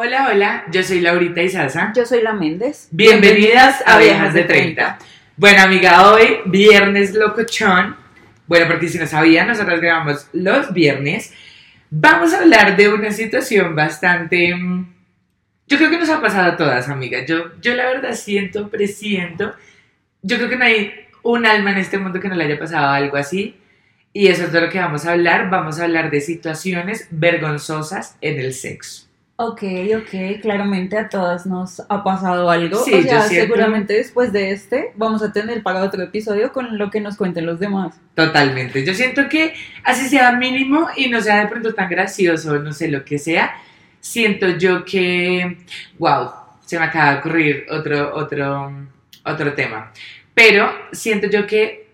Hola, hola, yo soy Laurita Izaza. Yo soy la Méndez. Bienvenidas a Viejas de 30. Bueno, amiga, hoy viernes locochón. Bueno, porque si no sabían, nosotros grabamos los viernes. Vamos a hablar de una situación bastante... mm, Yo creo que nos ha pasado a todas, amiga. Yo, yo la verdad siento, presiento. Yo creo que no hay un alma en este mundo que no le haya pasado algo así. Y eso es de lo que vamos a hablar. Vamos a hablar de situaciones vergonzosas en el sexo. Ok, ok, claramente a todas nos ha pasado algo. Sí, o sea, seguramente después de este vamos a tener para otro episodio con lo que nos cuenten los demás. Totalmente. Yo siento que así sea mínimo y no sea de pronto tan gracioso, no sé lo que sea, siento yo que, wow, se me acaba de ocurrir otro, otro, otro tema. Pero siento yo que,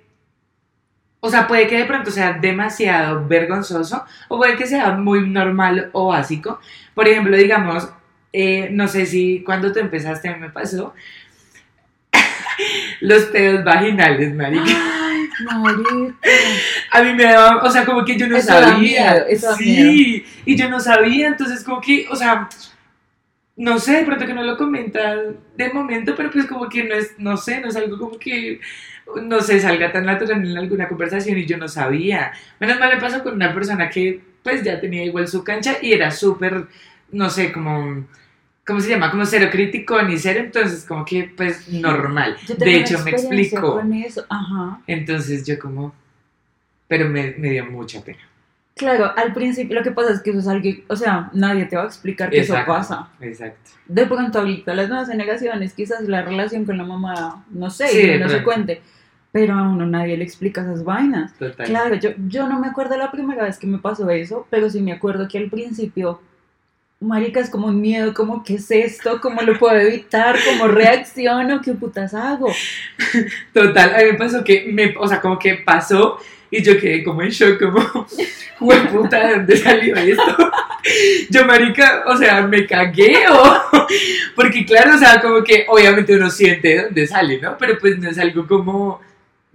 o sea, puede que de pronto sea demasiado vergonzoso o puede que sea muy normal o básico. Por ejemplo, digamos, eh, no sé si cuando tú empezaste a mí me pasó los pedos vaginales, marica. Ay, marica. A mí me daba, o sea, como que yo no Eso da sabía. miedo, eso da sí, y yo no sabía, entonces como que, o sea, no sé, de pronto que no lo comenta de momento, pero pues como que no es, no sé, no es algo como que, no sé, salga tan natural en alguna conversación y yo no sabía. Menos mal me pasó con una persona que pues ya tenía igual su cancha y era súper, no sé, como... ¿Cómo se llama? Como cero crítico ni cero, entonces como que pues normal. De hecho me explicó. Con eso. Ajá. Entonces yo como, pero me, me dio mucha pena. Claro, al principio lo que pasa es que eso es algo, o sea, nadie te va a explicar que eso pasa. Exacto. De pronto ahorita las nuevas generaciones, quizás la relación con la mamá, no sé, Sí, no se cuente, pero a uno nadie le explica esas vainas. Total. Claro, yo, yo no me acuerdo la primera vez que me pasó eso, pero sí me acuerdo que al principio, marica, es como un miedo, como qué es esto, cómo lo puedo evitar, cómo reacciono, qué putas hago. Total, a mí me pasó que, me, o sea, como que pasó y yo quedé como en shock, como, "Jue puta, ¿de dónde salió esto? Yo, marica, o sea, me cagué o... Porque claro, o sea, como que obviamente uno siente de dónde sale, ¿no? Pero pues no es algo como,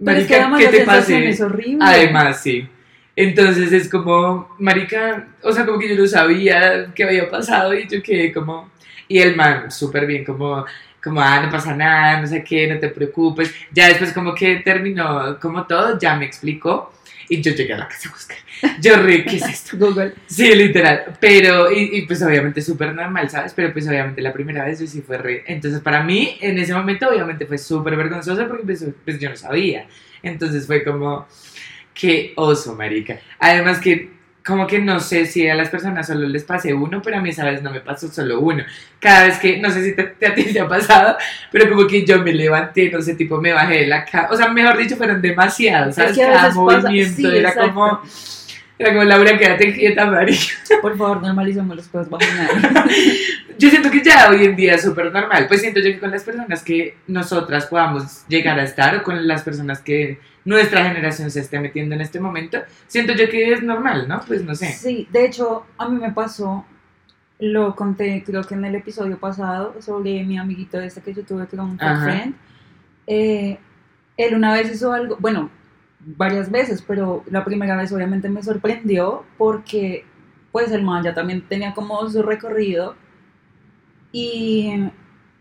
marica, ¿qué te pase? Además, sí. Entonces es como, marica, o sea, como que yo no sabía qué había pasado y yo quedé como... Y el man, súper bien, como, como, ah, no pasa nada, no sé qué, no te preocupes. Ya después como que terminó como todo, ya me explicó y yo llegué a la casa a buscar. Yo re, ¿qué es esto? Google. Sí, literal. Pero, y, y pues obviamente súper normal, ¿sabes? Pero pues obviamente la primera vez yo sí fue re... Entonces para mí, en ese momento obviamente fue súper vergonzoso porque pues, pues yo no sabía. Entonces fue como, qué oso, marica. Además que, como que no sé si a las personas solo les pase uno, pero a mí esa vez no me pasó solo uno. Cada vez que, no sé si te, te- a ti te ha pasado, pero como que yo me levanté, no sé, tipo me bajé de la cama. O sea, mejor dicho, fueron demasiados, ¿sabes? Es que a Cada movimiento sí, era exacto. como... Era como, Laura, quédate quieta, marica. Por favor, normalicemos los pedos vaginales. Yo siento que ya hoy en día es súper normal. Pues siento yo que con las personas que nosotras podamos llegar a estar o con las personas que nuestra generación se esté metiendo en este momento, siento yo que es normal, ¿no? Pues no sé. Sí, de hecho, a mí me pasó, lo conté creo que en el episodio pasado, sobre mi amiguito este que yo tuve que era un friend. Eh, él una vez hizo algo, bueno, varias veces, pero la primera vez obviamente me sorprendió porque pues el man ya también tenía como su recorrido y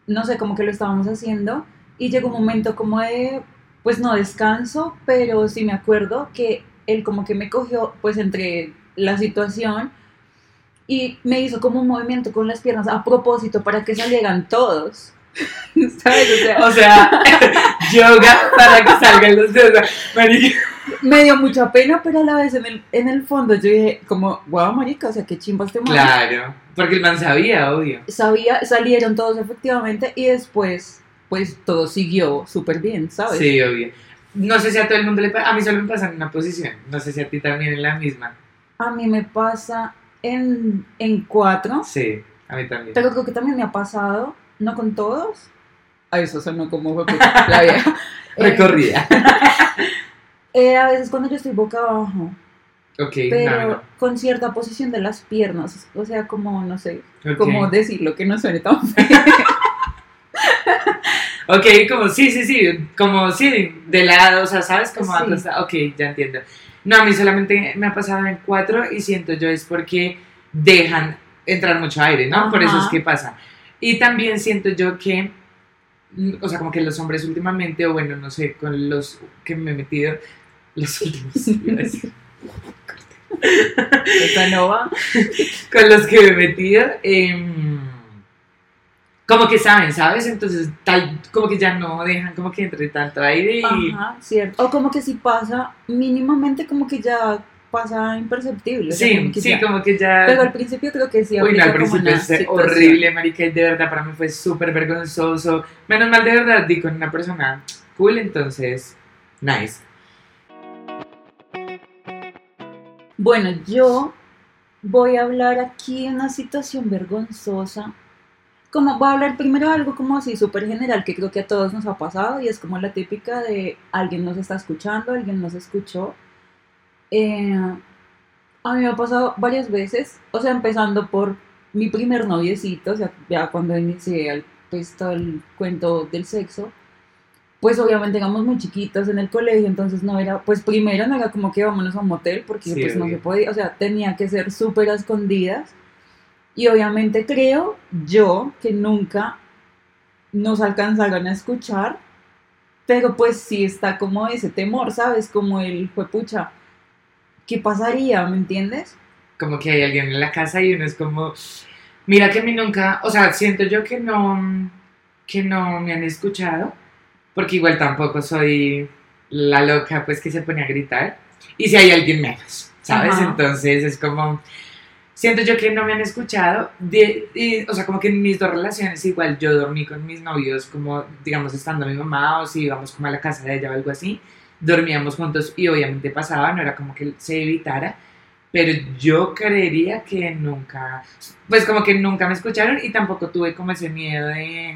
no sé, como que lo estábamos haciendo y llegó un momento como de, pues no descanso, pero sí me acuerdo que él como que me cogió pues entre la situación y me hizo como un movimiento con las piernas a propósito para que salieran todos. ¿Sabes? O sea, O sea, yoga para que salgan los dedos. Marica. me dio mucha pena, pero a la vez en el, en el fondo yo dije como, wow, marica, o sea, qué chimba este man. Claro, porque el man sabía, obvio. Sabía, salieron todos efectivamente y después, pues todo siguió súper bien, ¿sabes? Sí, obvio. No sé si a todo el mundo le pasa, a mí solo me pasa en una posición, no sé si a ti también en la misma. A mí me pasa en, en cuatro, Sí, a mí también. pero creo que también me ha pasado, no con todos. A eso sonó como la vieja. Eh, Recorrida. eh, a veces cuando yo estoy boca abajo, Ok, pero no, con cierta posición de las piernas, o sea, como, no sé, no. ok. cómo decirlo que no suene tan feo. Ok, como sí, sí, sí, como sí, de lado, o sea, ¿sabes? Como Sí. Ok, ya entiendo. No, a mí solamente me ha pasado en cuatro y siento yo es porque dejan entrar mucho aire, ¿no? Por eso es que pasa. Y también siento yo que, o sea, como que los hombres últimamente, o bueno, no sé, con los que me he metido, los últimos, iba a decir, Esta no va. con los que me he metido, em, como que saben, ¿sabes? Entonces, tal, como que ya no dejan como que entre tanto aire y... Ajá, cierto. O como que si pasa mínimamente, como que ya pasa imperceptible. o sea, Sí, como que sí, ya- como que ya... Pero al principio creo que sí. Uy, no, al principio es horrible, marica, y de verdad para mí fue súper vergonzoso. Menos mal de verdad di con una persona cool, entonces, nice. Bueno, yo voy a hablar aquí de una situación vergonzosa. Como voy a hablar primero de algo como así súper general que creo que a todos nos ha pasado y es como la típica de alguien nos está escuchando, alguien nos escuchó. Eh, a mí me ha pasado varias veces, o sea, empezando por mi primer noviecito, o sea, ya cuando inicié el, pues, todo el cuento del sexo, pues obviamente éramos muy chiquitos en el colegio, entonces no era, pues primero no era como que vámonos a un motel, porque Sí, pues no se podía, o sea, tenía que ser súper a escondidas. Y obviamente creo yo que nunca nos alcanzaron a escuchar, pero pues sí está como ese temor, ¿sabes? Como el fue pucha, ¿qué pasaría? ¿Me entiendes? Como que hay alguien en la casa y uno es como, mira que a mí nunca, o sea, siento yo que no, que no me han escuchado, porque igual tampoco soy la loca pues que se pone a gritar. Y si hay alguien menos, ¿sabes? Ajá. Entonces es como, siento yo que no me han escuchado. De, y, o sea, como que en mis dos relaciones igual yo dormí con mis novios, como digamos estando mi mamá o si íbamos como a la casa de ella o algo así, dormíamos juntos y obviamente pasaba, no era como que se evitara. Pero yo creería que nunca, pues como que nunca me escucharon y tampoco tuve como ese miedo de,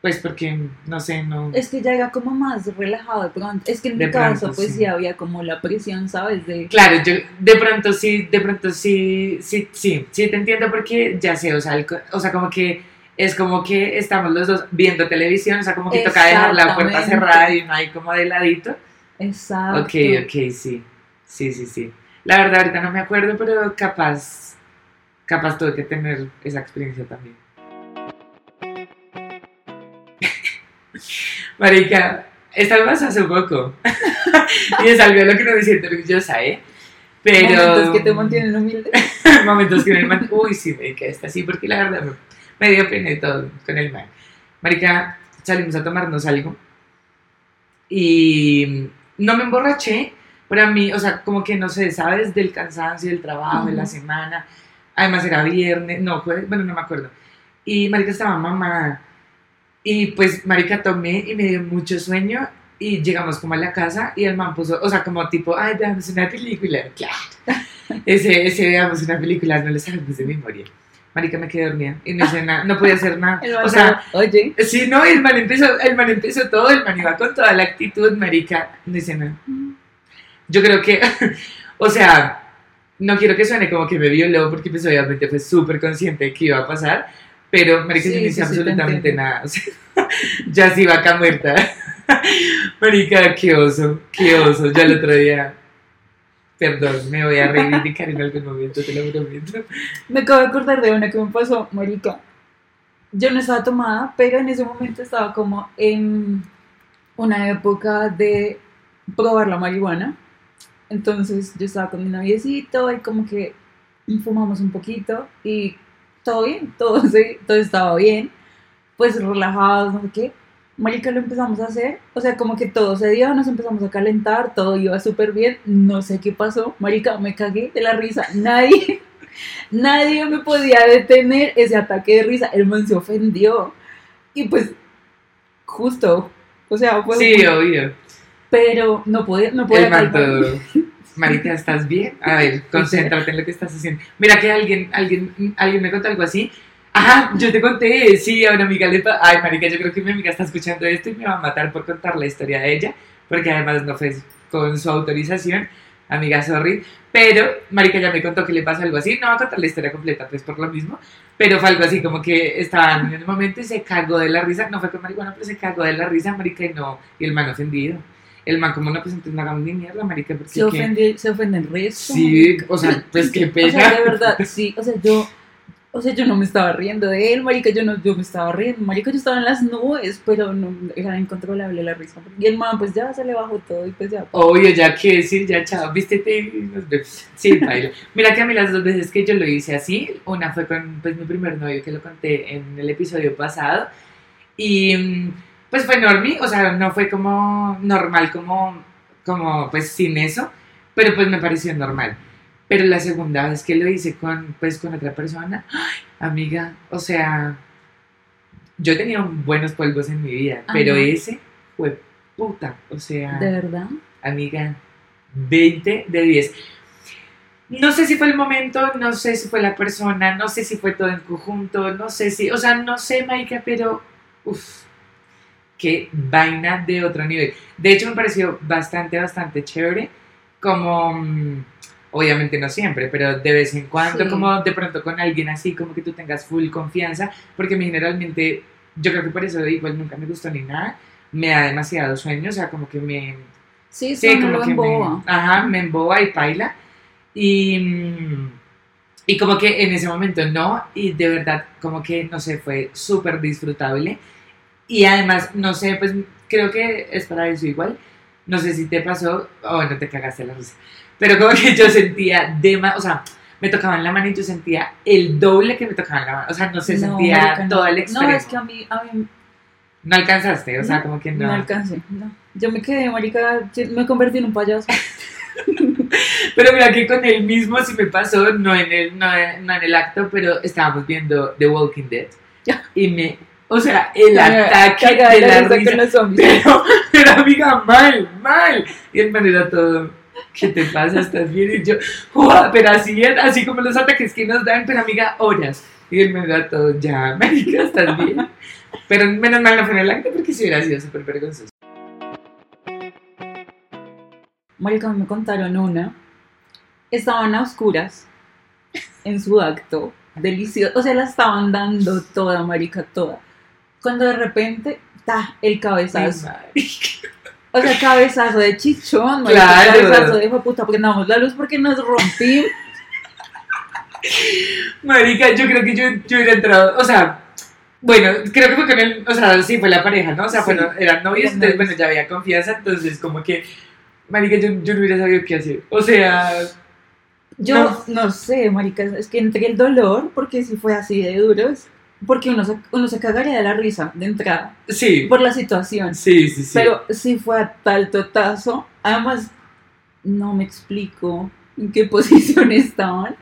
pues porque, no sé, no... Es que ya era como más relajado de pronto. Es que en De mi caso, pronto, pues sí. sí había como la presión, ¿sabes? De Claro, yo de pronto sí, de pronto sí, sí, sí, sí te entiendo porque ya sé, o sea, el o sea, como que es como que estamos los dos viendo televisión, o sea, como que toca dejar la puerta cerrada y no hay como de ladito. Exacto. Ok, ok, sí, sí, sí, sí. La verdad ahorita no me acuerdo, pero capaz, capaz tuve que tener esa experiencia también. Marica, esta hace poco. y es algo lo que no me siento orgullosa, ¿eh? Pero... Momentos que te mantienen humilde. momentos que me man- Uy, sí, me quedé así, porque la verdad me, me dio pena y todo con el man. Marica, salimos a tomarnos algo y no me emborraché, pero a mí, o sea, como que no sé, ¿sabes? Del cansancio, del trabajo, de la semana. Además era viernes, no, jueves, bueno, no me acuerdo. Y Marica estaba mamá. Y pues, Marica, tomé y me dio mucho sueño. Y llegamos como a la casa y el man puso, o sea, como tipo, ay, veamos una película. Claro. Ese, ese veamos una película, no lo sabemos de memoria. Marica, me quedé dormida y no hice nada, no podía hacer nada. El O sea, oye, sí, no, el man empezó, el man empezó todo, el man iba con toda la actitud, marica, no hice nada. Yo creo que, o sea, no quiero que suene como que me violó, porque pues obviamente fue súper consciente de que iba a pasar, pero marica, Sí, no hice sí, absolutamente nada. O sea, ya sí vaca muerta. marica, qué oso, qué oso. Ya el otro día, perdón, me voy a reivindicar en algún momento, te lo prometo. me acabo de acordar de una que me pasó, marica. Yo no estaba tomada, pero en ese momento estaba como en una época de probar la marihuana. Entonces yo estaba con mi noviecito y como que fumamos un poquito y todo bien, todo, se- todo estaba bien, pues relajados, no sé qué. Marica, lo empezamos a hacer, o sea, como que todo se dio, nos empezamos a calentar, todo iba súper bien, no sé qué pasó, Marica, me cagué de la risa, nadie, nadie me podía detener ese ataque de risa, el man se ofendió, y pues, justo, o sea, fue Sí, obvio. pero no podía, no podía El Marica, ¿estás bien? A ver, concéntrate en lo que estás haciendo. Mira que alguien, alguien, alguien me contó algo así. Ajá, yo te conté, sí, a una amiga le pa- Ay, Marica, yo creo que mi amiga está escuchando esto y me va a matar por contar la historia de ella, porque además no fue con su autorización. Amiga, sorry. Pero, Marica ya me contó que le pasó algo así. No va a contar la historia completa, pues por lo mismo. Pero fue algo así como que estaban en un momento y se cagó de la risa. No fue con marihuana, pero se cagó de la risa, Marica, y no. Y el man ofendido. El man, como no, pues entonces no hagamos ni mierda, Marica, porque. Se ¿qué? ofende, se ofende el resto. Sí, o sea, pues qué O pena. sea, de verdad, sí, o sea, yo O sea, yo no me estaba riendo de él, marica, yo no, yo me estaba riendo, marica, yo estaba en las nubes, pero no, era incontrolable la risa. Y el man, pues ya se le bajó todo y pues ya. Obvio, ya que decir, ya chao, vístete. Sí, bailo. Mira que a mí las dos veces que yo lo hice así, una fue con pues mi primer novio que lo conté en el episodio pasado y pues fue normal, o sea, no fue como normal, como, como pues sin eso, pero pues me pareció normal. Pero la segunda vez que lo hice con, pues, con otra persona, ¡ay, amiga, o sea, yo tenía buenos polvos en mi vida, pero ese fue puta, o sea, ¿De verdad? amiga, 20 de 10. No sé si fue el momento, no sé si fue la persona, no sé si fue todo en conjunto, no sé si, o sea, no sé, Maika, pero, uff, qué vaina de otro nivel. De hecho, me pareció bastante, bastante chévere, como, mm, obviamente no siempre, pero de vez en cuando, Sí. como de pronto con alguien así, como que tú tengas full confianza, porque a mí generalmente, yo creo que por eso igual nunca me gustó ni nada, me da demasiado sueño, o sea, como que me Sí, Sí, como que me, emboba. ajá, me emboba y paila. Y, y como que en ese momento no, y de verdad, como que, no sé, fue súper disfrutable. Y además, no sé, pues creo que es para eso igual. No sé si te pasó, o no te cagaste la risa, pero como que yo sentía, dema, o sea, me tocaban la mano y yo sentía el doble que me tocaban la mano. O sea, no sé, No, sentía no. todo el extremo. No, es que a mí, a mí No alcanzaste, o sea, No, como que no, no. alcancé. No. Yo me quedé, marica, me convertí en un payaso. Pero mira que con él mismo sí me pasó, no en el, no, no en el acto, pero estábamos viendo The Walking Dead. Ya. Y me, o sea, el ataque de de la risa con los zombies. Pero, pero amiga, mal, mal. Y el man era todo, ¿qué te pasa? ¿Estás bien? Y yo, "Ua", pero así, así como los ataques que nos dan, pero amiga, horas. Y él me era todo, ya, marica, ¿estás bien? Pero menos mal no fue en el acto porque si hubiera sido súper vergonzoso. Marica, me contaron una. Estaban a oscuras en su acto. Delicioso. O sea, la estaban dando toda, marica, toda. Cuando de repente, ta, el cabezazo. O sea, cabezazo de chichón, marica, Claro. cabezazo de hijo puta, porque damos la luz porque nos rompimos. Marica, yo creo que yo, yo hubiera entrado, o sea, bueno, creo que fue con él, o sea, sí fue la pareja, ¿no? O sea, Sí, bueno, eran novios, entonces, bueno, ya había confianza, entonces como que, marica, yo, yo no hubiera sabido qué hacer. O sea, Yo no, sé, marica, es que entre el dolor, porque si fue así de duro, es porque uno se, uno se cagaría de la risa de entrada sí, por la situación. sí, sí, sí. Pero si fue a tal totazo, además no me explico en qué posición estaban.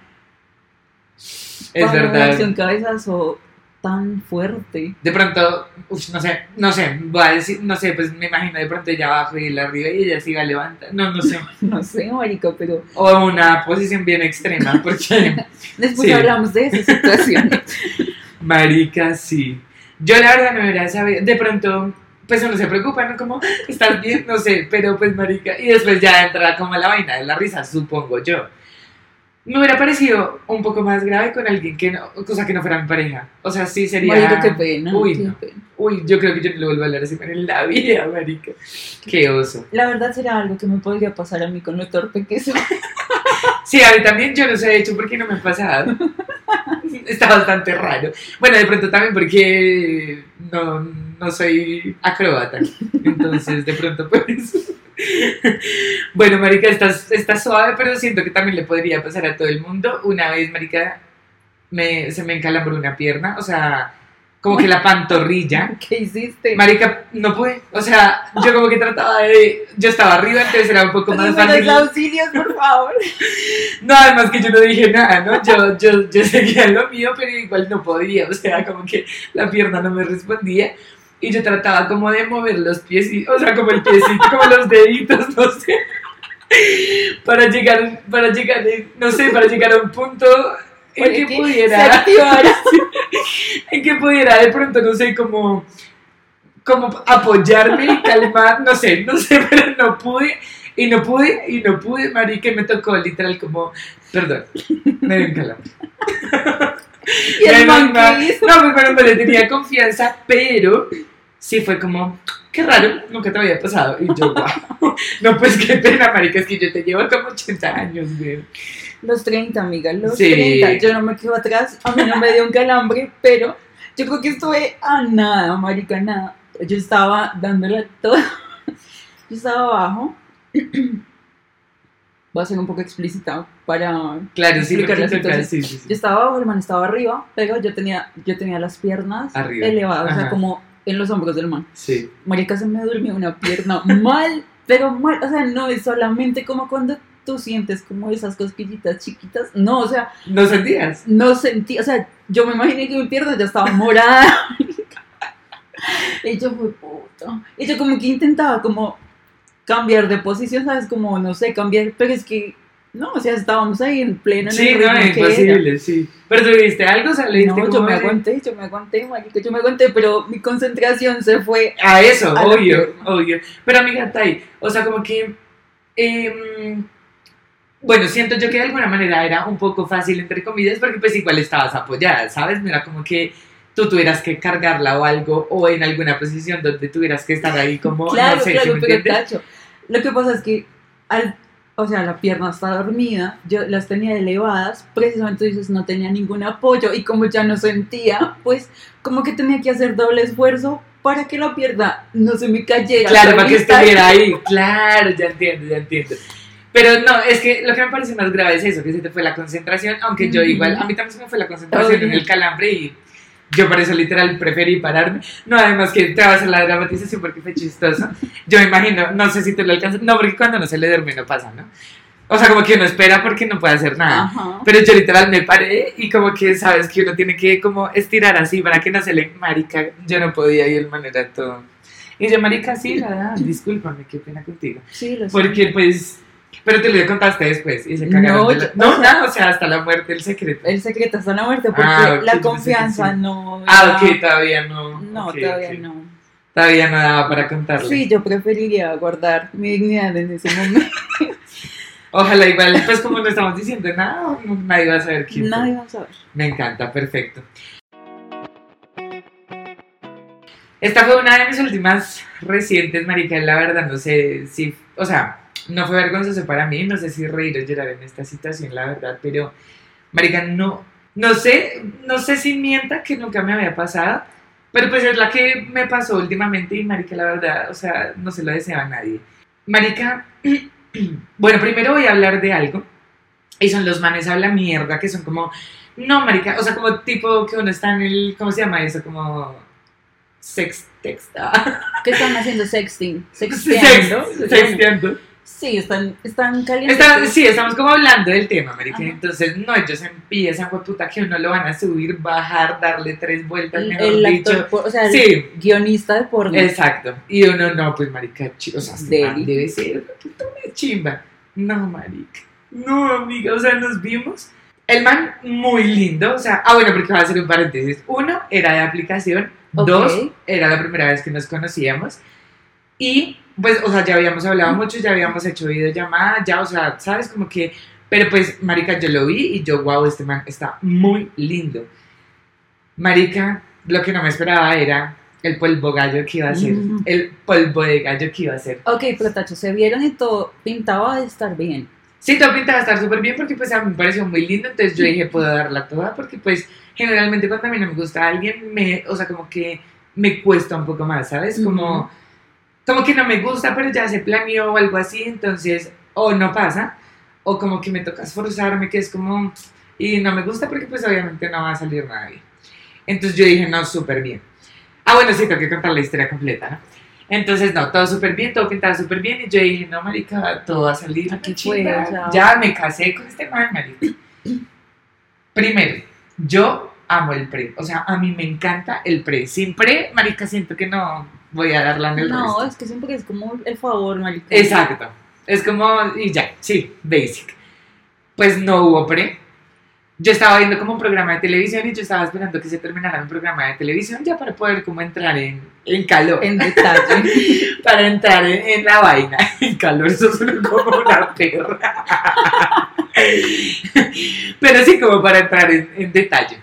es para verdad. un cabezazo tan fuerte. De pronto, uf, no sé, no sé, voy a decir, no sé, pues me imagino de pronto ella abajo y él arriba y ella siga levanta, no, no sé. No sé, marica, pero O una posición bien extrema, porque, después Sí. hablamos de esa situación. Marica, sí. Yo la verdad no hubiera sabido, de pronto, pues uno se preocupa, ¿no? Como, ¿estás bien? No sé, pero pues marica, y después ya entra como la vaina de la risa, supongo yo. Me hubiera parecido un poco más grave con alguien que no, cosa que no fuera mi pareja. O sea, sí sería... marica, qué pena. Uy, qué no. pena. Uy, yo creo que yo no le vuelvo a hablar así en la vida, marica. Qué oso. La verdad será algo que me podría pasar a mí con lo torpe que soy. Sí, a mí también yo no sé, de hecho, por qué no me ha pasado. Está bastante raro. Bueno, de pronto también porque no, no soy acróbata. Entonces, de pronto, pues. Bueno, Marica, estás, estás suave, pero siento que también le podría pasar a todo el mundo. Una vez, Marica, me, se me encalambró una pierna, o sea, como que la pantorrilla. ¿Qué hiciste? Marica, no pude. O sea, yo como que trataba de. Yo estaba arriba, entonces era un poco más fácil. los auxilios, por favor. No, además que yo no dije nada, ¿no? Yo, yo, yo seguía lo mío, pero igual no podía. O sea, como que la pierna no me respondía. Y yo trataba como de mover los pies, o sea, como el piecito, como los deditos, no sé. Para llegar, para llegar, no sé, para llegar a un punto en que pudiera en que pudiera de pronto, no sé, como, como apoyarme y calmar, no sé, no sé, pero no pude, y no pude, y no pude, marica, y me tocó literal como, perdón, me dio un calambre. Y el man mal. que hizo. No, pues no le tenía confianza, pero sí fue como, qué raro, nunca te había pasado, y yo, wow, no, pues qué pena, marica, es que yo te llevo como 80 años, güey. Los 30, amiga, los Sí. 30. Yo no me quedo atrás, a mí no me dio un calambre, pero yo creo que estuve a nada, marica, nada. Yo estaba dándole todo. Yo estaba abajo. Voy a ser un poco explícita para Claro, explicar la situación. sí, sí, sí. Yo estaba abajo, el man estaba arriba, pero yo tenía, yo tenía las piernas Arriba. elevadas, o sea, como en los hombros del man. Sí. Marica, se me durmió una pierna mal, pero mal. O sea, no es solamente como cuando tú sientes como esas cosquillitas chiquitas. No, o sea, ¿No sentías? no sentí. O sea, yo me imaginé que mi pierna ya estaba morada. y yo fue puta. Y yo como que intentaba como cambiar de posición, ¿sabes? Como, no sé, cambiar. Pero es que, no, o sea, estábamos ahí en pleno. en Sí, el no, era. imposible, sí. Pero tuviste algo, o sea, le diste No, yo me aguanté, yo me aguanté, marica, yo me aguanté, pero mi concentración se fue A eso, A obvio, obvio. Pero amiga Tai, o sea, como que. em, bueno, siento yo que de alguna manera era un poco fácil, entre comillas, porque pues igual estabas apoyada, ¿sabes? No era como que tú tuvieras que cargarla o algo, o en alguna posición donde tuvieras que estar ahí como, Claro, no sé, claro, ¿sí pero cacho. Lo que pasa es que, al, o sea, la pierna está dormida, yo las tenía elevadas, precisamente dices, no tenía ningún apoyo, y como ya no sentía, pues como que tenía que hacer doble esfuerzo para que la pierna no se me cayera. Claro, para que estuviera ahí. Claro, ya entiendo, ya entiendo. Pero no, es que lo que me parece más grave es eso, que se te fue la concentración, aunque yo igual, a mí también se me fue la concentración en el calambre y yo por eso literal preferí pararme. No, además que te va a la dramatización porque fue chistoso. Yo me imagino, no sé si tú lo alcanzas, no, porque cuando no se le duerme no pasa, ¿no? O sea, como que uno espera porque no puede hacer nada. Ajá. Pero yo literal me paré y como que sabes que uno tiene que como estirar así para que no se le marica. Yo no podía y el man era todo. Y yo, marica, sí, la verdad, discúlpame, qué pena contigo. Sí, lo. Porque pues, pero te lo contaste después y se cagaron No, de la- No, o sea- nada, o sea, hasta la muerte, el secreto. El secreto en la muerte, porque Ah, la confianza sí. no... Ah, ok, todavía no. No, todavía no. Todavía no daba para contarle. Sí, yo preferiría guardar mi dignidad en ese momento. Ojalá igual, pues como no estamos diciendo nada, nadie va a saber quién. Nadie va a saber. Me encanta, perfecto. Esta fue una de mis últimas recientes, marica, la verdad, no sé si, o sea, no fue vergonzoso para mí, no sé si reír o llorar en esta situación, la verdad, pero, marica, no, no sé, no sé si mienta que nunca me había pasado, pero pues es la que me pasó últimamente y, marica, la verdad, o sea, no se lo deseo a nadie. Marica, bueno, primero voy a hablar de algo, y son los manes habla mierda, que son como, no, marica, o sea, como tipo que uno está en el, ¿cómo se llama eso? Como sex text. ¿Qué están haciendo sexting? ¿Sexteando? Sex- Sexteando. Sí, están, están calientes. Está- sí, estamos como hablando del tema, marica. Entonces, no, ellos empiezan, puta, que uno lo van a subir, bajar, darle tres vueltas, El, mejor el dicho. actor, por- o sea, el Sí. guionista de porno. Exacto. Y uno, no, pues, marica, o sea, este Deli. debe ser puta, una chimba. No, marica. No, amiga, o sea, nos vimos. El man muy lindo, o sea, ah, bueno, porque va a hacer un paréntesis. Uno, era de aplicación. Dos, era la primera vez que nos conocíamos. Y, pues, o sea, ya habíamos hablado mucho, ya habíamos hecho videollamada, ya, o sea, ¿sabes? Como que, pero pues, marica, yo lo vi y yo, wow, este man está muy lindo. Marica, lo que no me esperaba era el polvo gallo que iba a ser, Mm. el polvo de gallo que iba a ser. Ok, pero Tacho, se vieron y todo pintaba de estar bien. Sí, todo pintaba estar súper bien porque pues a mí me pareció muy lindo, entonces yo dije, puedo darla toda porque pues generalmente cuando a mí no me gusta alguien, me, o sea, como que me cuesta un poco más, ¿sabes? Como. Como que no me gusta, pero ya se planeó o algo así, entonces o no pasa, o como que me toca esforzarme, que es como, y no me gusta porque pues obviamente no va a salir nada bien. Entonces yo dije, no, súper bien. Ah, bueno, sí, tengo que contar la historia completa, ¿no? Entonces, no, todo súper bien, todo pintaba súper bien. Y yo dije, no, marica, todo va a salir. Aquí o sea. Ya me casé con este man, marica. Primero, yo amo el pre. O sea, a mí me encanta el pre. Sin pre, marica, siento que no voy a darla en el No, resto. es que siempre es como el favor, marica. Exacto. Es como, y ya, sí, basic. Pues no hubo pre. Yo estaba viendo como un programa de televisión y yo estaba esperando que se terminara un programa de televisión ya para poder como entrar en, en calor. En detalle. para entrar en, en la vaina. En calor, eso suena como una perra. Pero sí, como para entrar en, en detalle.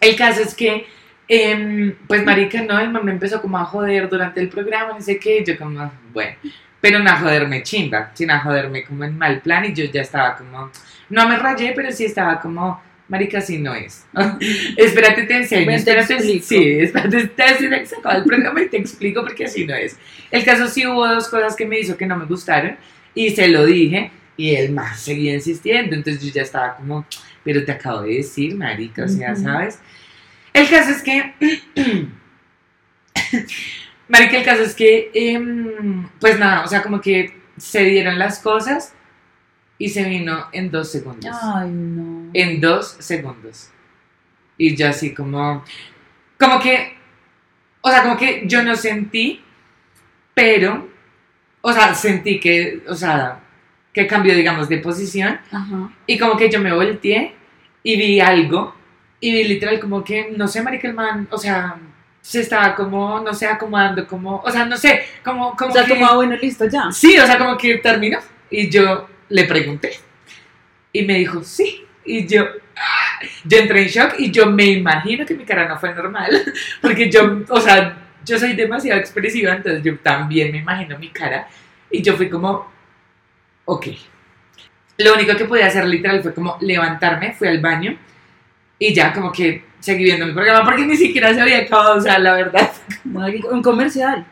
El caso es que, em, pues, marica, no, el man me empezó como a joder durante el programa, no sé qué, yo como, bueno, pero no a joderme chimba, sino a joderme como en mal plan y yo ya estaba como, no me rayé, pero sí estaba como, marica, así no es. espérate, te enseño, te espérate, explico. sí, espérate, te, te, se acaba el programa y te explico porque así no es. El caso sí hubo dos cosas que me hizo que no me gustaron y se lo dije y él más seguía insistiendo, entonces yo ya estaba como, pero te acabo de decir, marica, o sea. ¿sabes? El caso es que... Marica, el caso es que, em, pues nada, o sea, como que se dieron las cosas y se vino en dos segundos. Ay, no. En dos segundos. Y yo así como, como que, o sea, como que yo no sentí, pero, o sea, sentí que, o sea, que cambió, digamos, de posición Ajá. y como que yo me volteé y vi algo. Y literal como que, no sé, marica, el man, o sea, se estaba como, no sé, acomodando, como, o sea, no sé, como, como O sea, que... como, ah, bueno, listo, ya. Sí, o sea, como que terminó. Y yo le pregunté. Y me dijo, sí. Y yo, ah, yo entré en shock y yo me imagino que mi cara no fue normal. Porque yo, o sea, yo soy demasiado expresiva, entonces yo también me imagino mi cara. Y yo fui como, ok. Lo único que podía hacer literal fue como levantarme, fui al baño y ya como que seguí viendo mi programa porque ni siquiera se había acabado, o sea, la verdad. Un comercial.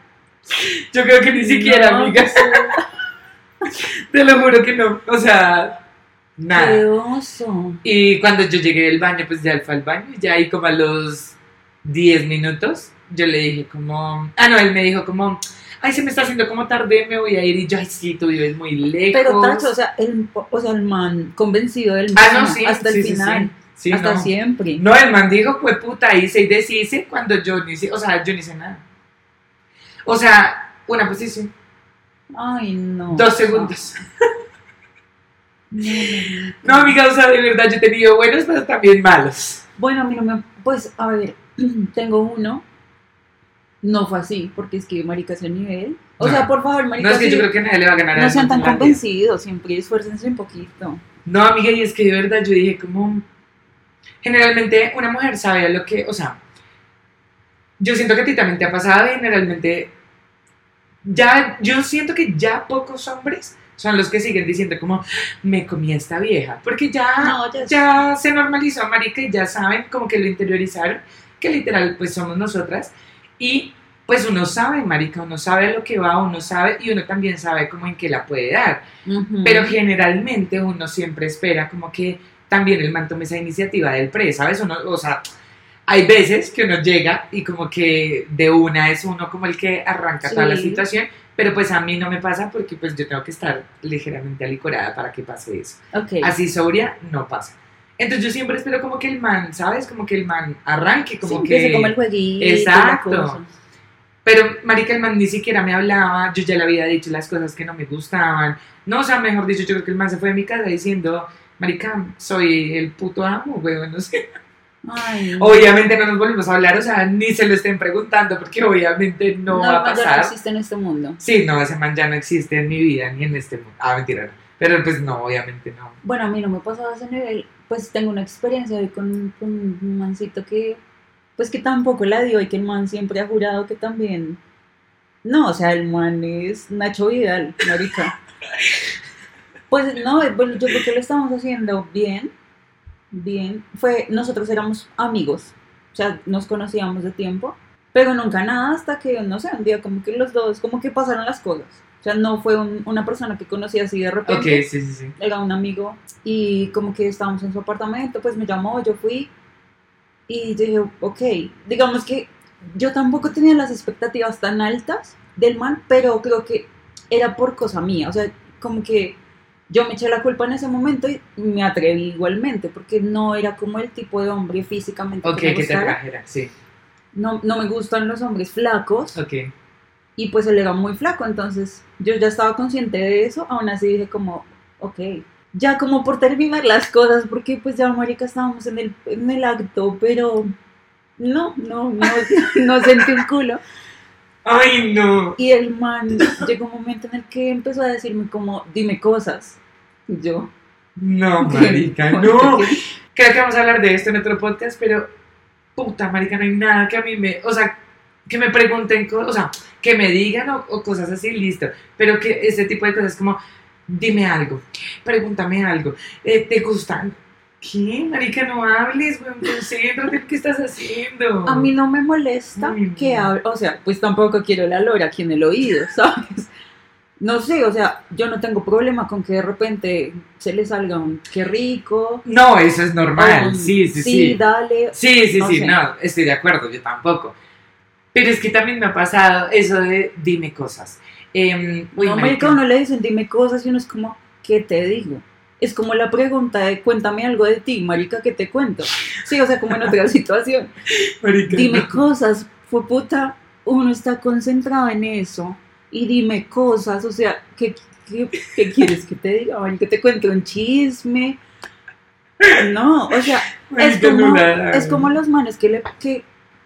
Yo creo que ni siquiera, No, amiga. Te lo juro que no. O sea, Qué nada. oso. Y cuando yo llegué del baño, pues ya él fue al baño. y Ya ahí como a los 10 minutos, yo le dije como... Ah, no, él me dijo como... Ay, se me está haciendo como tarde, me voy a ir. Y yo, ay, sí, tú vives muy lejos. Pero Tacho, o sea, el, o sea, el man convencido del Ah, no, man sí. hasta sí, el sí, final. Sí. Hasta no. siempre. No, el man dijo, fue puta, hice y deshice cuando yo ni hice, o sea, yo ni hice nada. O sea, una posición, Ay, no. dos segundos. No, no, amiga, o sea, de verdad, yo he tenido buenos, pero también malos. Bueno, a mí no me. Pues, a ver, tengo uno. No fue así, porque es que, marica, ese nivel. O sea, por favor, marica, No, es que yo creo que nadie le va a ganar a no sean tan convencidos, siempre esfuércense un poquito. No, amiga, y es que de verdad yo dije como... Generalmente una mujer sabe a lo que... O sea, yo siento que a ti también te ha pasado y generalmente... Ya, yo siento que ya pocos hombres son los que siguen diciendo como, me comí a esta vieja. Porque ya, No, ya- ya se normalizó, marica, y ya saben como que lo interiorizaron, que literal pues somos nosotras. Y pues uno sabe, marica, uno sabe lo que va, uno sabe y uno también sabe como en qué la puede dar. Ujú. Pero generalmente uno siempre espera como que también el man tome esa iniciativa del pre, ¿sabes? Uno, o sea, hay veces que uno llega y como que de una es uno como el que arranca toda la situación, pero pues a mí no me pasa porque pues yo tengo que estar ligeramente alicorada para que pase eso. Ok. Así sobria no pasa. Entonces yo siempre espero como que el man, ¿sabes? Como que el man arranque, como Sí, que... empiece como el jueguito. Exacto. Pero, marica, el man ni siquiera me hablaba, yo ya le había dicho las cosas que no me gustaban. No, o sea, mejor dicho, yo creo que el man se fue de mi casa diciendo, marica, soy el puto amo, weón, no sé. Ay. Obviamente no nos volvimos a hablar, o sea, ni se lo estén preguntando, porque obviamente no, va a no, ya no pasar. existe en este mundo. Sí, no, ese man ya no existe en mi vida, ni en este mundo. Ah, mentira, no. Pero pues no, obviamente no. Bueno, a mí no me pasaba a ese nivel. Pues tengo una experiencia hoy con, con un mancito que, pues que tampoco la dio y que el man siempre ha jurado que también. No, o sea, el man es Nacho Vidal, marica. Pues no, bueno, yo creo que lo estamos haciendo bien, bien. Fue, nosotros éramos amigos, o sea, nos conocíamos de tiempo, pero nunca nada hasta que, no sé, un día como que los dos, como que pasaron las cosas. O sea, no fue un- una persona que conocí así de repente Ok, sí, sí, sí. era un amigo y como que estábamos en su apartamento, pues me llamó, yo fui y dije, ok, digamos que yo tampoco tenía las expectativas tan altas del man, pero creo que era por cosa mía, o sea, como que yo me eché la culpa en ese momento y me atreví igualmente, porque no era como el tipo de hombre físicamente Ok, que me que te gustara. trajera, sí. No, no me gustan los hombres flacos Ok. y pues él era muy flaco, entonces yo ya estaba consciente de eso, aún así dije como, ok, ya como por terminar las cosas, porque pues ya marica estábamos en el, en el acto, pero no, no, no, no sentí un culo. Ay, no. Y el man llegó un momento en el que empezó a decirme como, dime cosas. Y yo, No, marica, no. Creo que vamos a hablar de esto en otro podcast, pero puta, marica, no hay nada que a mí me, o sea, que me pregunten, co- o sea, que me digan o, o cosas así, listo. Pero que ese tipo de cosas como, dime algo, pregúntame algo, eh, ¿te gustan? ¿Qué? Marica, no hables, weón, concéntrate, ¿qué estás haciendo? A mí no me molesta Ay, que hable, o sea, pues tampoco quiero la lora aquí en el oído, ¿sabes? No sé, o sea, yo no tengo problema con que de repente se le salga un qué rico. No, eso es normal, un sí, sí, sí. dale. Sí, sí, No sí, sé. no, estoy de acuerdo, yo tampoco. Pero es que también me ha pasado eso de dime cosas. Em, uy, no, marica, uno le dicen dime cosas y uno es como, ¿qué te digo? Es como la pregunta de cuéntame algo de ti, marica, ¿qué te cuento? Sí, o sea, como en otra situación. marica, Dime no. cosas, fue puta, uno está concentrado en eso y dime cosas, o sea, ¿qué, qué, qué quieres que te diga? marica? Que te cuente un chisme. No, o sea, es como, no es como los manes que le, que,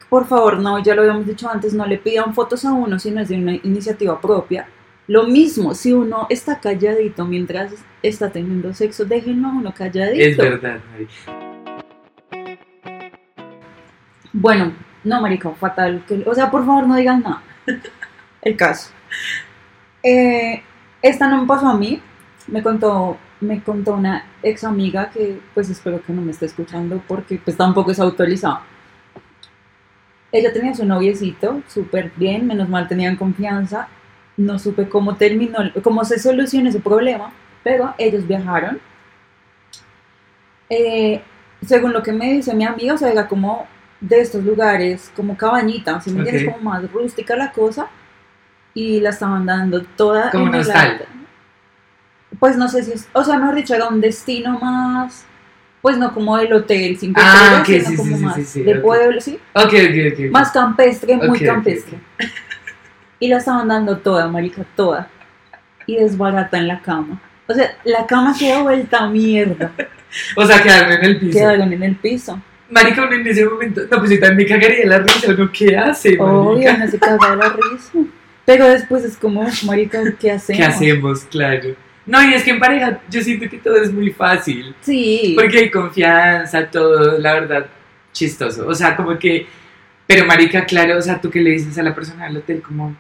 por favor, no, ya lo habíamos dicho antes, no le pidan fotos a uno si no es de una iniciativa propia. Lo mismo, si uno está calladito mientras está teniendo sexo, déjenlo a uno calladito. Es verdad. Bueno, no, marica, fatal. que- o sea, por favor, no digan nada. El caso. Eh, esta no me pasó a mí. Me contó, me contó una ex amiga que, pues, espero que no me esté escuchando porque, pues, tampoco es autorizada. Ella tenía su noviecito, súper bien, menos mal tenían confianza. No supe cómo terminó, cómo se solucionó ese problema, pero ellos viajaron. Eh, según lo que me dice mi amiga, o sea, era como de estos lugares, como cabañita, si me entiendes, como más rústica la cosa, y la estaban dando toda Como en. Pues no sé si es, o sea, mejor dicho, era un destino más, pues no como el hotel cinco Ah, estrellas, ok, sino sí, como sí, sí, más sí, sí, de pueblo, sí, Ok, ok, más campestre, muy campestre. Y la estaban dando toda, marica, toda. Y desbarata en la cama. O sea, la cama quedó vuelta a mierda. O sea, quedaron en el piso. Quedaron en el piso. Marica, en ese momento, no, pues yo también me cagaría la risa, ¿no? ¿Qué hace, Obvio, marica? no se caga la risa. Pero después es como, marica, ¿qué hacemos? ¿Qué hacemos? Claro. No, y es que en pareja yo siento que todo es muy fácil. Sí. Porque hay confianza, todo, la verdad, chistoso. O sea, como que. Pero, Marica, claro, o sea, tú que le dices a la persona del hotel, como.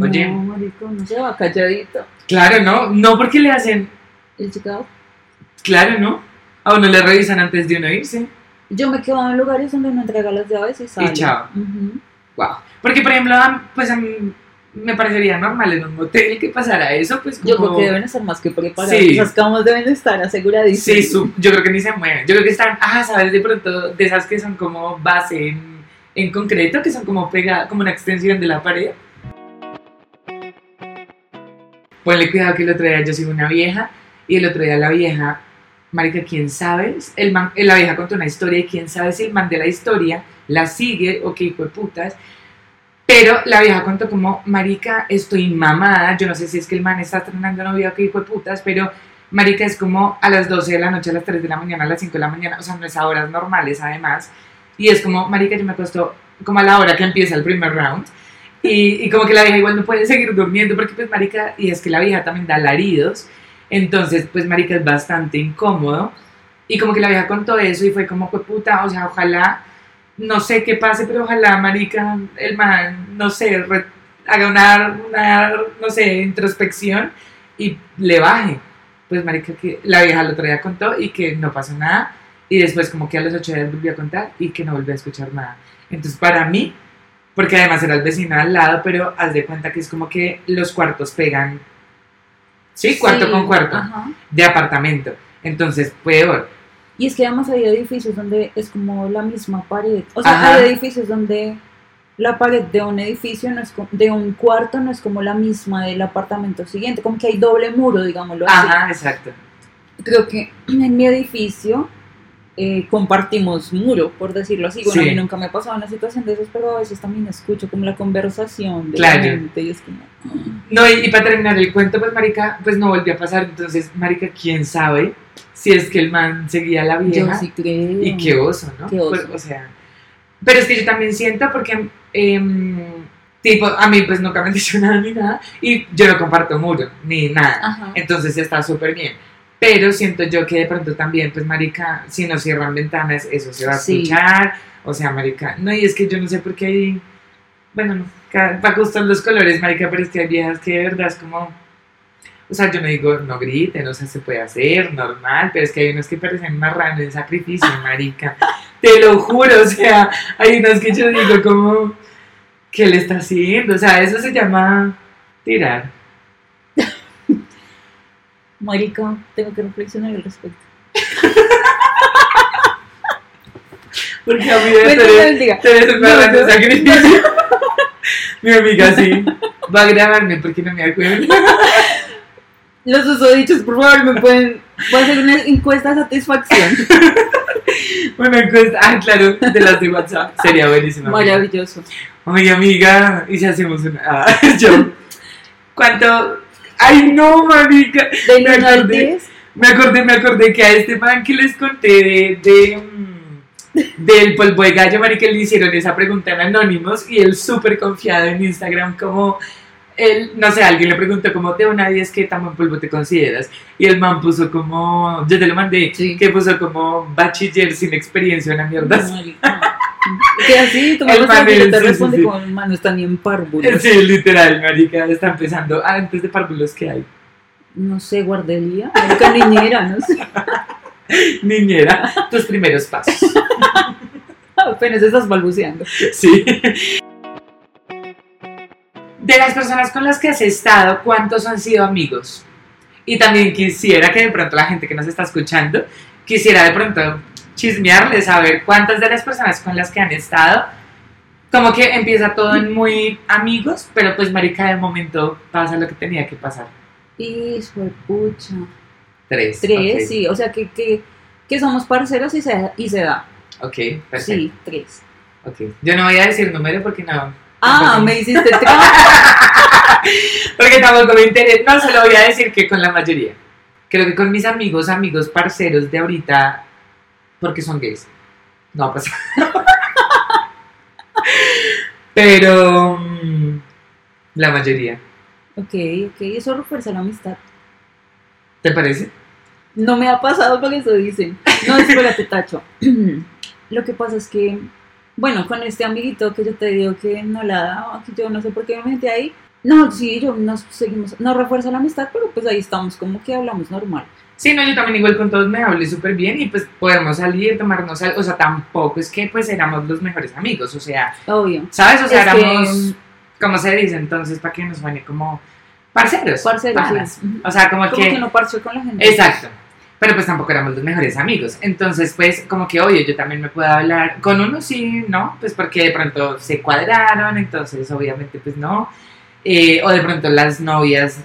Oye. No, marico, no se va calladito. Claro, ¿no? No porque le hacen. El chico. Claro, ¿no? A uno le revisan antes de uno irse. Yo me quedo en lugares donde no entrega las llaves y sale. chao. Ujú. Wow. Porque, por ejemplo, pues a mí me parecería normal en un hotel que pasara eso, pues como... Yo creo que deben estar más que preparados. Sí. Las camas deben estar aseguraditas. Sí, su- yo creo que ni se mueven. Yo creo que están, ah, sabes, de pronto, de esas que son como base en, en concreto, que son como pega, como una extensión de la pared. Ponle cuidado que el otro día yo sigo una vieja y el otro día la vieja, marica, quién sabe, el man, la vieja contó una historia y quién sabe si el man de la historia la sigue o qué hijo de putas. Pero la vieja contó como, marica, estoy mamada, yo no sé si es que el man está estrenando novia o qué hijo de putas, pero Marica, es como a las 12 de la noche, a las 3 de la mañana, a las 5 de la mañana, o sea, no es a horas normales además. Y es como, Marica, yo me acuesto como a la hora que empieza el primer round. Y, y como que la vieja igual no puede seguir durmiendo porque pues Marica, y es que la vieja también da alaridos. Entonces, pues Marica es bastante incómodo. Y como que la vieja contó eso y fue como, pues puta, o sea, ojalá, no sé qué pase, pero ojalá, Marica, el man, no sé, re- haga una, una, no sé, introspección y le baje pues marica que la vieja el otro día contó y que no pasó nada y después como que a los ocho días volvió a contar y que no volvió a escuchar nada. Entonces para mí, porque además era el vecino al lado, pero haz de cuenta que es como que los cuartos pegan, sí, cuarto Sí, con cuarto, Ajá. de apartamento. Entonces peor. Y es que además hay edificios donde es como la misma pared. O sea, Ajá. hay edificios donde la pared de un edificio, no es de un cuarto, no es como la misma del apartamento siguiente. Como que hay doble muro, digámoslo así. Ajá, exacto. Creo que en mi edificio eh, compartimos muro, por decirlo así. Bueno, Sí. a mí nunca me ha pasado una situación de esas, pero a veces también escucho como la conversación de Claro. la gente y es como... No, y, y para terminar el cuento, pues marica, pues no volvió a pasar. Entonces, marica, quién sabe si es que el man seguía a la vieja. Yo sí creo. Y qué oso, ¿no? Qué oso. Pues, o sea, pero es que yo también siento porque, em, tipo, a mí pues nunca me han dicho nada ni nada y yo no comparto muro ni nada. Ajá. Entonces está súper bien. Pero siento yo que de pronto también, pues, marica, si no cierran ventanas, eso se va a Sí. escuchar. O sea, marica, no, y es que yo no sé por qué hay... bueno, no, cada- para gustan los colores, marica, pero es que hay viejas que de verdad es como, o sea, yo no digo, no griten, o sea, se puede hacer, normal, pero es que hay unos que parecen marrano en sacrificio, marica, te lo juro, o sea, hay unos que yo digo como, ¿qué le está haciendo? O sea, eso se llama tirar. Marica, tengo que reflexionar al respecto. Porque a mí Bueno, de tú eres, no, diga. tú eres un marrano No, en no. sacrificio. Mi amiga sí, va a grabarme porque no me acuerdo. Los usodichos, por favor, me pueden. Voy a hacer una encuesta de satisfacción. Una encuesta, ah, claro, de las de WhatsApp. Sería buenísimo. amiga. Maravilloso. Oye, amiga, y si hacemos una. Ah, yo. ¿Cuánto? ¡Ay, no, marica! De Me 1 al acordé. 10. Me acordé, me acordé que a este man que les conté de. de mm, del polvo de gallo, marica, le hicieron esa pregunta en Anónimos y él súper confiado en Instagram, como. Él, no sé, alguien le preguntó como de una 10 qué tan buen polvo te consideras. Y el man puso como. Yo te lo mandé. Sí. Que puso como bachiller sin experiencia, una mierda así. Marica. Que así, me El man te responde sí, sí. como, mano, está ni en párvulos. Sí, literal, marica, está empezando. Ah, Antes de párvulos, ¿qué hay? No sé, guardería. Marica niñera, no sé. Niñera, tus primeros pasos. Apenas estás balbuceando. Sí. De las personas con las que has estado, ¿cuántos han sido amigos? Y también quisiera que de pronto la gente que nos está escuchando, quisiera de pronto chismearles, saber cuántas de las personas con las que han estado, como que empieza todo en muy amigos, pero pues marica, de momento pasa lo que tenía que pasar. De pucha. Tres. Tres, sí. O sea, que, que, que somos parceros y se, y se da. Ok, perfecto. Sí, tres. Ok. Yo no voy a decir número porque no. Ah, me hiciste. Porque tampoco me interesa. No, se lo voy a decir que con la mayoría. Creo que con mis amigos, amigos, parceros de ahorita, porque son gays. No pasa. Pero mm, la mayoría. Ok, ok. Eso refuerza la amistad. ¿Te parece? No me ha pasado con eso, dicen. No, espérate, Tacho. Lo que pasa es que, bueno, con este amiguito que yo te digo que no la daba, que yo no sé por qué me metí ahí. No, sí, yo nos seguimos, no refuerza la amistad, pero pues ahí estamos como que hablamos normal. Sí, no, yo también igual con todos me hablé súper bien y pues podemos salir, tomarnos algo. O sea, tampoco es que pues éramos los mejores amigos. O sea, Obvio. ¿sabes? O sea, Es que, éramos, ¿cómo se dice? Entonces, para que nos suene como parceros. Parceros, sí. O sea, como, Como que no parcho con la gente. Exacto. Pero pues tampoco éramos los mejores amigos. Entonces, pues, como que, oye, yo también me puedo hablar con uno, sí, ¿no? Pues porque de pronto se cuadraron, entonces obviamente, pues no. Eh, o de pronto las novias.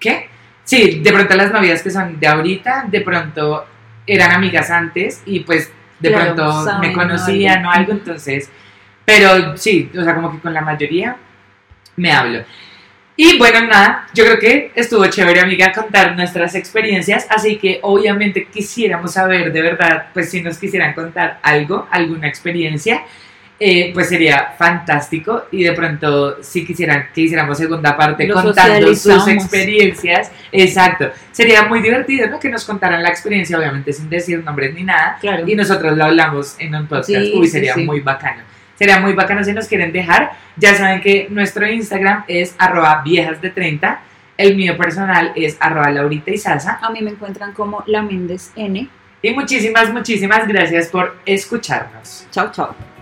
¿Qué? Sí, de pronto las novias que son de ahorita, de pronto eran amigas antes y pues de Claro, pronto saben me conocían algo. o algo, entonces. Pero sí, o sea, como que con la mayoría me hablo. Y bueno, nada, yo creo que estuvo chévere, amiga, contar nuestras experiencias, así que obviamente quisiéramos saber de verdad, pues si nos quisieran contar algo, alguna experiencia, eh, pues sería fantástico y de pronto si quisieran que hiciéramos segunda parte Lo contando sus experiencias, exacto, sería muy divertido, ¿no? Que nos contaran la experiencia, obviamente sin decir nombres ni nada, Claro. y nosotros lo hablamos en un podcast. Sí, Uy, sí, sería sí. muy bacano. Sería muy bacano si nos quieren dejar. Ya saben que nuestro Instagram es arroba viejas de 30. El mío personal es arroba laurita y sasa. A mí me encuentran como la Méndez N. Y muchísimas, muchísimas gracias por escucharnos. Chao, chao.